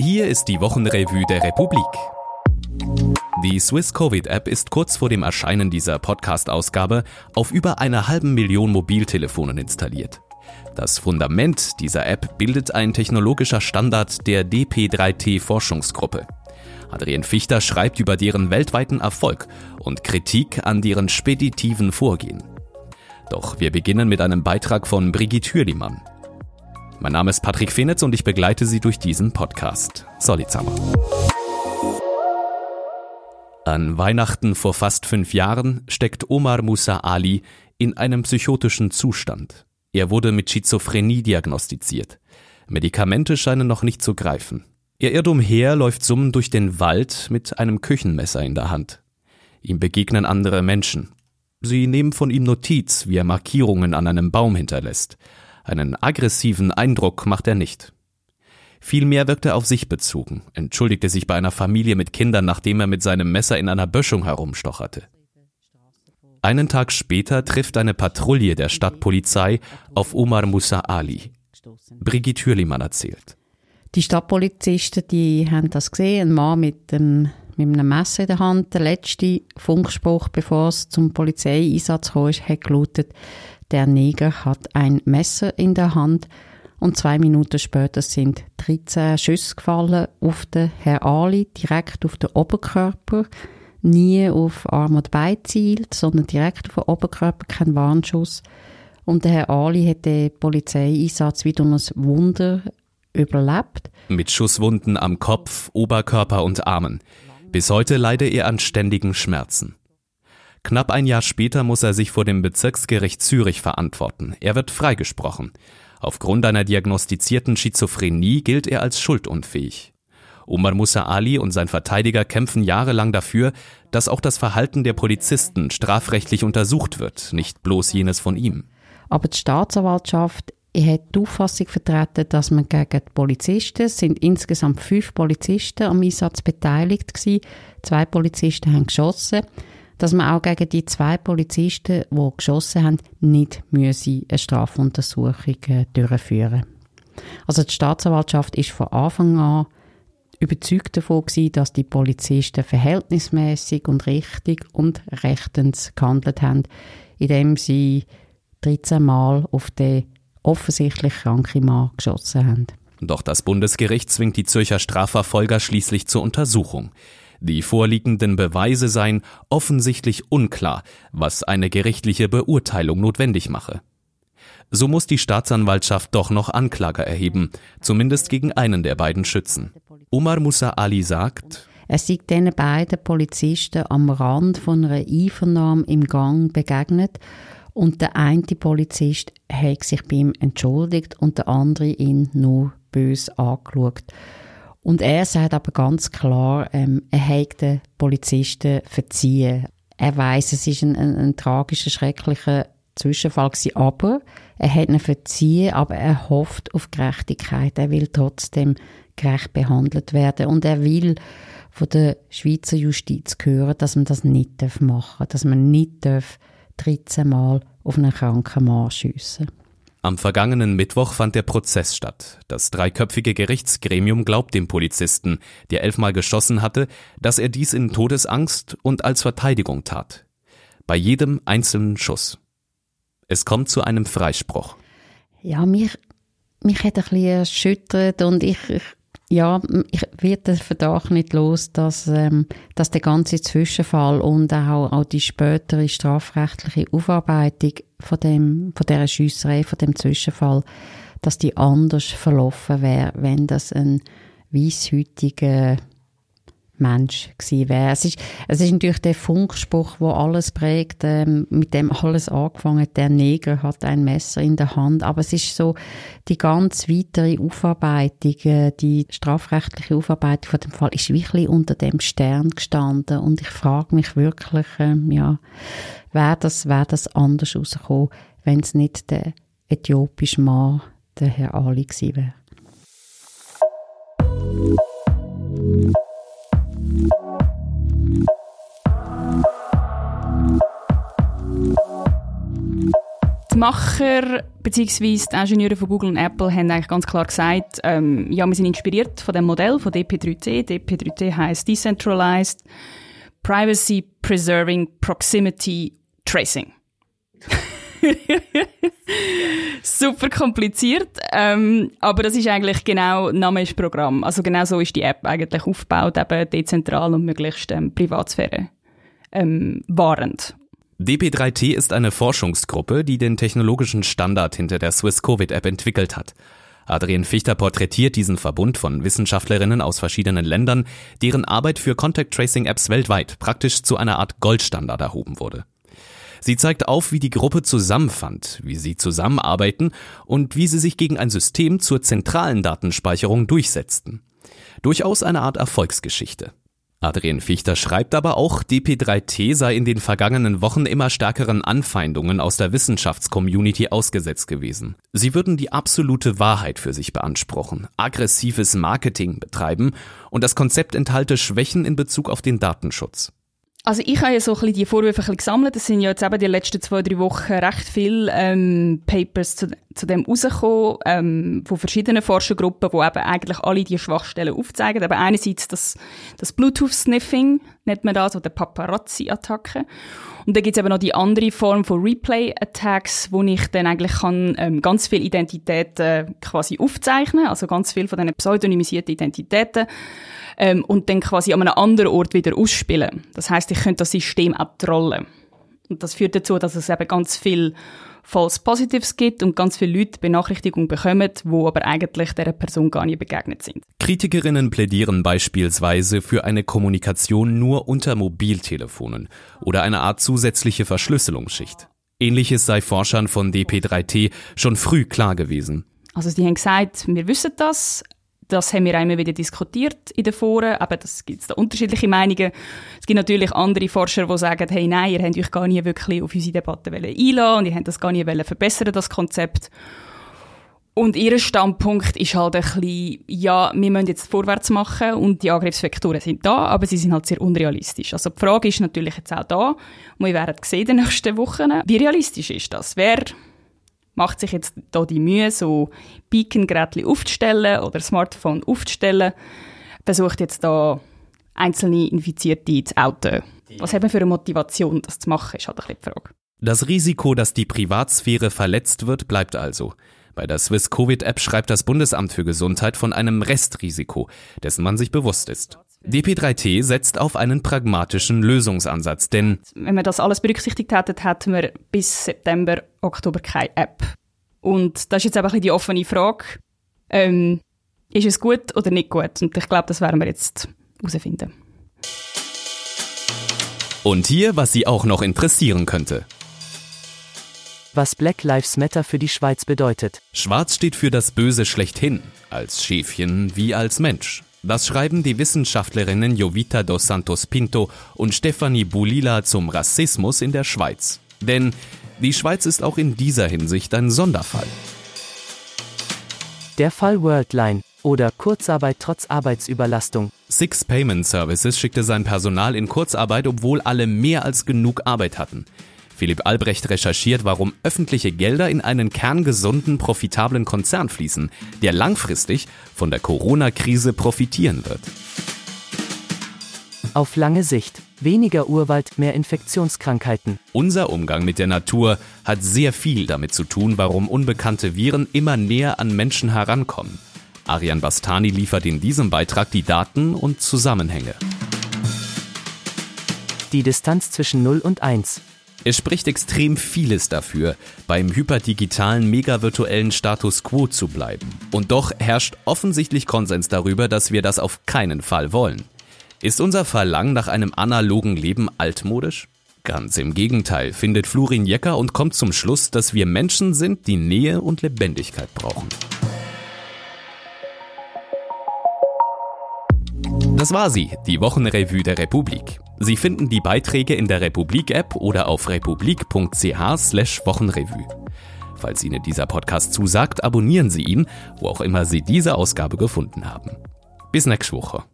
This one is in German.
Hier ist die Wochenrevue der Republik. Die Swiss Covid App ist kurz vor dem Erscheinen dieser Podcast-Ausgabe auf über einer halben Million Mobiltelefonen installiert. Das Fundament dieser App bildet ein technologischer Standard der DP3T-Forschungsgruppe. Adrian Fichter schreibt über deren weltweiten Erfolg und Kritik an deren speditiven Vorgehen. Doch wir beginnen mit einem Beitrag von Brigitte Hürlimann. Mein Name ist Patrick Fenitz und ich begleite Sie durch diesen Podcast. Solizammer. An Weihnachten vor fast fünf Jahren steckt Omar Musa Ali in einem psychotischen Zustand. Er wurde mit Schizophrenie diagnostiziert. Medikamente scheinen noch nicht zu greifen. Er irrt umher, läuft summend durch den Wald mit einem Küchenmesser in der Hand. Ihm begegnen andere Menschen. Sie nehmen von ihm Notiz, wie er Markierungen an einem Baum hinterlässt. Einen aggressiven Eindruck macht er nicht. Vielmehr wirkt er auf sich bezogen, entschuldigte sich bei einer Familie mit Kindern, nachdem er mit seinem Messer in einer Böschung herumstocherte. Einen Tag später trifft eine Patrouille der Stadtpolizei auf Omar Musa Ali. Brigitte Hürlimann erzählt. Die Stadtpolizisten, die haben das gesehen, ein Mann mit, dem, mit einem Messer in der Hand. Der letzte Funkspruch, bevor es zum Polizeieinsatz kam, hat gelautet, der Neger hat ein Messer in der Hand und zwei Minuten später sind 13 Schüsse gefallen auf den Herr Ali, direkt auf den Oberkörper. Nie auf Arm und Bein zielt, sondern direkt auf den Oberkörper, kein Warnschuss. Und der Herr Ali hat den Polizeieinsatz wieder ein Wunder überlebt. Mit Schusswunden am Kopf, Oberkörper und Armen. Bis heute leide er an ständigen Schmerzen. Knapp ein Jahr später muss er sich vor dem Bezirksgericht Zürich verantworten. Er wird freigesprochen. Aufgrund einer diagnostizierten Schizophrenie gilt er als schuldunfähig. Omar Musa Ali und sein Verteidiger kämpfen jahrelang dafür, dass auch das Verhalten der Polizisten strafrechtlich untersucht wird, nicht bloß jenes von ihm. Aber die Staatsanwaltschaft hat die Auffassung vertreten, dass man gegen die Polizisten, es sind insgesamt fünf Polizisten am Einsatz beteiligt gewesen, zwei Polizisten haben geschossen, dass man auch gegen die zwei Polizisten, die geschossen haben, nicht müsse eine Strafuntersuchung äh, durchführen Also die Staatsanwaltschaft ist von Anfang an überzeugt davon gewesen, dass die Polizisten verhältnismäßig und richtig und rechtens gehandelt haben, indem sie 13 Mal auf den offensichtlich kranken Mann geschossen haben. Doch das Bundesgericht zwingt die Zürcher Strafverfolger schließlich zur Untersuchung. Die vorliegenden Beweise seien offensichtlich unklar, was eine gerichtliche Beurteilung notwendig mache. So muss die Staatsanwaltschaft doch noch Anklage erheben, zumindest gegen einen der beiden Schützen. Omar Musa Ali sagt, es sind diesen beiden Polizisten am Rand von einer Einvernahme im Gang begegnet und der eine Polizist hat sich bei ihm entschuldigt und der andere ihn nur bös angeschaut. Und er sagt aber ganz klar, ähm, er hat den Polizisten verziehen. Er weiß, es ist ein, ein, ein tragischer, schrecklicher Zwischenfall gewesen, aber er hat ihn verziehen, aber er hofft auf Gerechtigkeit. Er will trotzdem gerecht behandelt werden und er will von der Schweizer Justiz hören, dass man das nicht machen darf, dass man nicht 13 Mal auf einen kranken Mann schiessen am vergangenen Mittwoch fand der Prozess statt. Das dreiköpfige Gerichtsgremium glaubt dem Polizisten, der elfmal geschossen hatte, dass er dies in Todesangst und als Verteidigung tat. Bei jedem einzelnen Schuss. Es kommt zu einem Freispruch. Ja, mich, mich hat ein bisschen erschüttert und ich, ich ja, ich werde den Verdacht nicht los, dass, ähm, dass der ganze Zwischenfall und auch, auch die spätere strafrechtliche Aufarbeitung von, dem, von dieser Schiesserei, von dem Zwischenfall, dass die anders verlaufen wäre, wenn das ein weisshütiger Mensch gewesen wäre. Es ist, es ist natürlich der Funkspruch, wo alles prägt, ähm, mit dem alles angefangen. Der Neger hat ein Messer in der Hand. Aber es ist so die ganz weitere Aufarbeitung, äh, die strafrechtliche Aufarbeitung von dem Fall ist wirklich unter dem Stern gestanden. Und ich frage mich wirklich, ähm, ja, wäre das, wäre das anders rausgekommen, wenn es nicht der äthiopische Mann, der Herr Ali gewesen wäre. Macher bzw. die Ingenieure von Google und Apple haben eigentlich ganz klar gesagt, ähm, ja, wir sind inspiriert von dem Modell von DP3T. DP3T heißt Decentralized Privacy Preserving Proximity Tracing. Super kompliziert, ähm, aber das ist eigentlich genau Name ist Programm. Also genau so ist die App eigentlich aufgebaut, eben dezentral und möglichst ähm, Privatsphäre ähm, wahrend. DP3T ist eine Forschungsgruppe, die den technologischen Standard hinter der Swiss Covid App entwickelt hat. Adrian Fichter porträtiert diesen Verbund von Wissenschaftlerinnen aus verschiedenen Ländern, deren Arbeit für Contact Tracing Apps weltweit praktisch zu einer Art Goldstandard erhoben wurde. Sie zeigt auf, wie die Gruppe zusammenfand, wie sie zusammenarbeiten und wie sie sich gegen ein System zur zentralen Datenspeicherung durchsetzten. Durchaus eine Art Erfolgsgeschichte. Adrian Fichter schreibt aber auch, DP3T sei in den vergangenen Wochen immer stärkeren Anfeindungen aus der Wissenschaftscommunity ausgesetzt gewesen. Sie würden die absolute Wahrheit für sich beanspruchen, aggressives Marketing betreiben und das Konzept enthalte Schwächen in Bezug auf den Datenschutz. Also ich habe ja so ein bisschen die Vorwürfe gesammelt. Es sind ja jetzt eben die letzten zwei, drei Wochen recht viele ähm, Papers zu, zu dem rausgekommen, ähm, von verschiedenen Forschergruppen, die eben eigentlich alle die Schwachstellen aufzeigen. Aber einerseits das, das Bluetooth-Sniffing, nennt man das, oder Paparazzi-Attacke. Und dann gibt es eben noch die andere Form von Replay-Attacks, wo ich dann eigentlich kann, ähm, ganz viele Identitäten quasi aufzeichnen, also ganz viele von diesen pseudonymisierten Identitäten ähm, und dann quasi an einem anderen Ort wieder ausspielen. Das heißt, ich könnte das System auch trollen. Und das führt dazu, dass es eben ganz viel False Positives gibt und ganz viele Leute Benachrichtigungen bekommen, wo aber eigentlich der Person gar nicht begegnet sind. Kritikerinnen plädieren beispielsweise für eine Kommunikation nur unter Mobiltelefonen oder eine Art zusätzliche Verschlüsselungsschicht. Ähnliches sei Forschern von DP3T schon früh klar gewesen. Also sie haben gesagt, wir wissen das, das haben wir immer wieder diskutiert in den Foren, aber das gibt es da unterschiedliche Meinungen. Es gibt natürlich andere Forscher, die sagen, hey, nein, ihr habt euch gar nie wirklich auf unsere Debatte einlassen und ihr habt das gar nie verbessern, das Konzept. Und ihr Standpunkt ist halt ein bisschen, ja, wir müssen jetzt vorwärts machen und die Angriffsvektoren sind da, aber sie sind halt sehr unrealistisch. Also die Frage ist natürlich jetzt auch da, und wir werden sehen in den nächsten Wochen, wie realistisch ist das? Wer macht sich jetzt da die Mühe, so Beacon-Geräte aufzustellen oder Smartphone aufzustellen, versucht jetzt da einzelne Infizierte zu outen. Was haben wir für eine Motivation, das zu machen, ist halt ein die Frage. Das Risiko, dass die Privatsphäre verletzt wird, bleibt also. Bei der Swiss Covid App schreibt das Bundesamt für Gesundheit von einem Restrisiko, dessen man sich bewusst ist. DP3T setzt auf einen pragmatischen Lösungsansatz, denn wenn wir das alles berücksichtigt hätten, hätten wir bis September, Oktober keine App. Und das ist jetzt einfach die offene Frage, ähm, ist es gut oder nicht gut? Und ich glaube, das werden wir jetzt herausfinden. Und hier, was Sie auch noch interessieren könnte. Was Black Lives Matter für die Schweiz bedeutet. Schwarz steht für das Böse schlechthin, als Schäfchen wie als Mensch. Das schreiben die Wissenschaftlerinnen Jovita dos Santos Pinto und Stefanie Bulila zum Rassismus in der Schweiz. Denn die Schweiz ist auch in dieser Hinsicht ein Sonderfall. Der Fall Worldline oder Kurzarbeit trotz Arbeitsüberlastung. Six Payment Services schickte sein Personal in Kurzarbeit, obwohl alle mehr als genug Arbeit hatten. Philipp Albrecht recherchiert, warum öffentliche Gelder in einen kerngesunden, profitablen Konzern fließen, der langfristig von der Corona-Krise profitieren wird. Auf lange Sicht. Weniger Urwald, mehr Infektionskrankheiten. Unser Umgang mit der Natur hat sehr viel damit zu tun, warum unbekannte Viren immer näher an Menschen herankommen. Arian Bastani liefert in diesem Beitrag die Daten und Zusammenhänge. Die Distanz zwischen 0 und 1. Es spricht extrem vieles dafür, beim hyperdigitalen megavirtuellen Status quo zu bleiben. Und doch herrscht offensichtlich Konsens darüber, dass wir das auf keinen Fall wollen. Ist unser Verlangen nach einem analogen Leben altmodisch? Ganz im Gegenteil, findet Florin Jecker und kommt zum Schluss, dass wir Menschen sind, die Nähe und Lebendigkeit brauchen. Das war sie, die Wochenrevue der Republik. Sie finden die Beiträge in der Republik-App oder auf republik.ch/slash Wochenrevue. Falls Ihnen dieser Podcast zusagt, abonnieren Sie ihn, wo auch immer Sie diese Ausgabe gefunden haben. Bis nächste Woche.